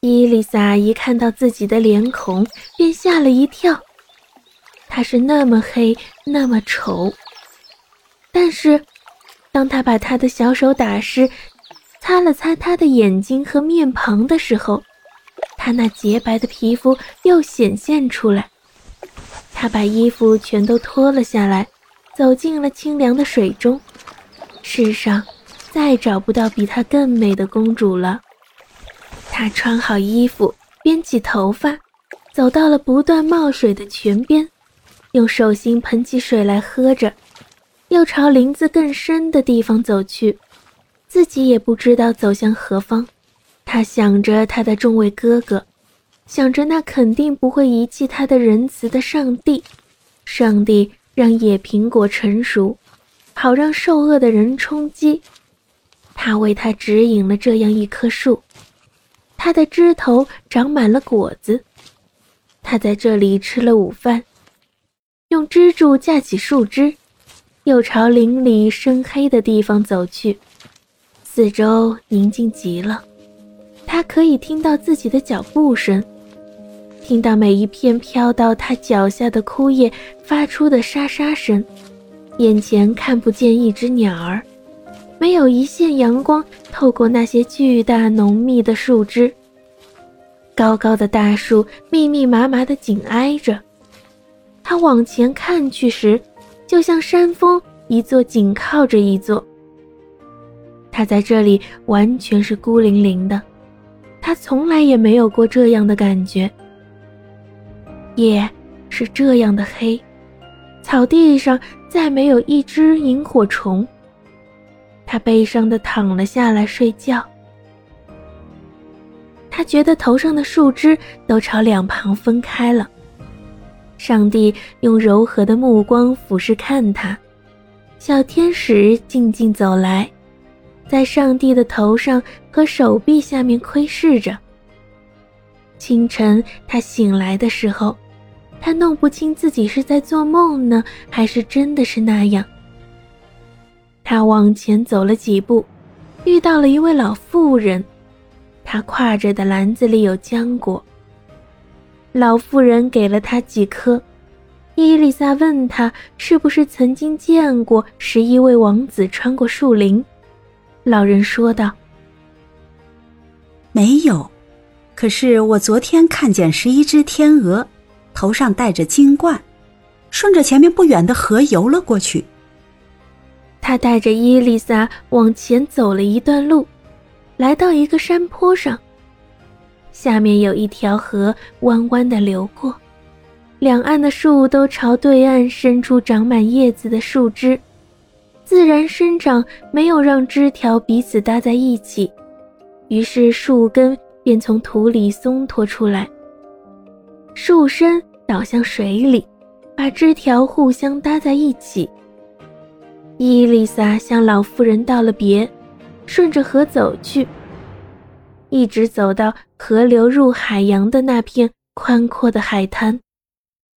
伊丽莎一看到自己的脸孔，便吓了一跳。他是那么黑，那么丑。但是，当他把他的小手打湿，擦了擦他的眼睛和面庞的时候，他那洁白的皮肤又显现出来。他把衣服全都脱了下来，走进了清凉的水中。世上再找不到比她更美的公主了。他穿好衣服，编起头发，走到了不断冒水的泉边，用手心捧起水来喝着，又朝林子更深的地方走去，自己也不知道走向何方。他想着他的众位哥哥。想着那肯定不会遗弃他的仁慈的上帝，上帝让野苹果成熟，好让受饿的人充饥。他为他指引了这样一棵树，它的枝头长满了果子。他在这里吃了午饭，用支柱架起树枝，又朝林里深黑的地方走去。四周宁静极了，他可以听到自己的脚步声。听到每一片飘到他脚下的枯叶发出的沙沙声，眼前看不见一只鸟儿，没有一线阳光透过那些巨大浓密的树枝。高高的大树密密麻麻的紧挨着，他往前看去时，就像山峰一座紧靠着一座。他在这里完全是孤零零的，他从来也没有过这样的感觉。夜是这样的黑，草地上再没有一只萤火虫。他悲伤的躺了下来睡觉。他觉得头上的树枝都朝两旁分开了。上帝用柔和的目光俯视看他，小天使静静走来，在上帝的头上和手臂下面窥视着。清晨，他醒来的时候。他弄不清自己是在做梦呢，还是真的是那样。他往前走了几步，遇到了一位老妇人，她挎着的篮子里有浆果。老妇人给了他几颗。伊丽莎问他是不是曾经见过十一位王子穿过树林。老人说道：“没有，可是我昨天看见十一只天鹅。”头上戴着金冠，顺着前面不远的河游了过去。他带着伊丽莎往前走了一段路，来到一个山坡上。下面有一条河弯弯的流过，两岸的树都朝对岸伸出长满叶子的树枝，自然生长没有让枝条彼此搭在一起，于是树根便从土里松脱出来。树身倒向水里，把枝条互相搭在一起。伊丽莎向老妇人道了别，顺着河走去，一直走到河流入海洋的那片宽阔的海滩。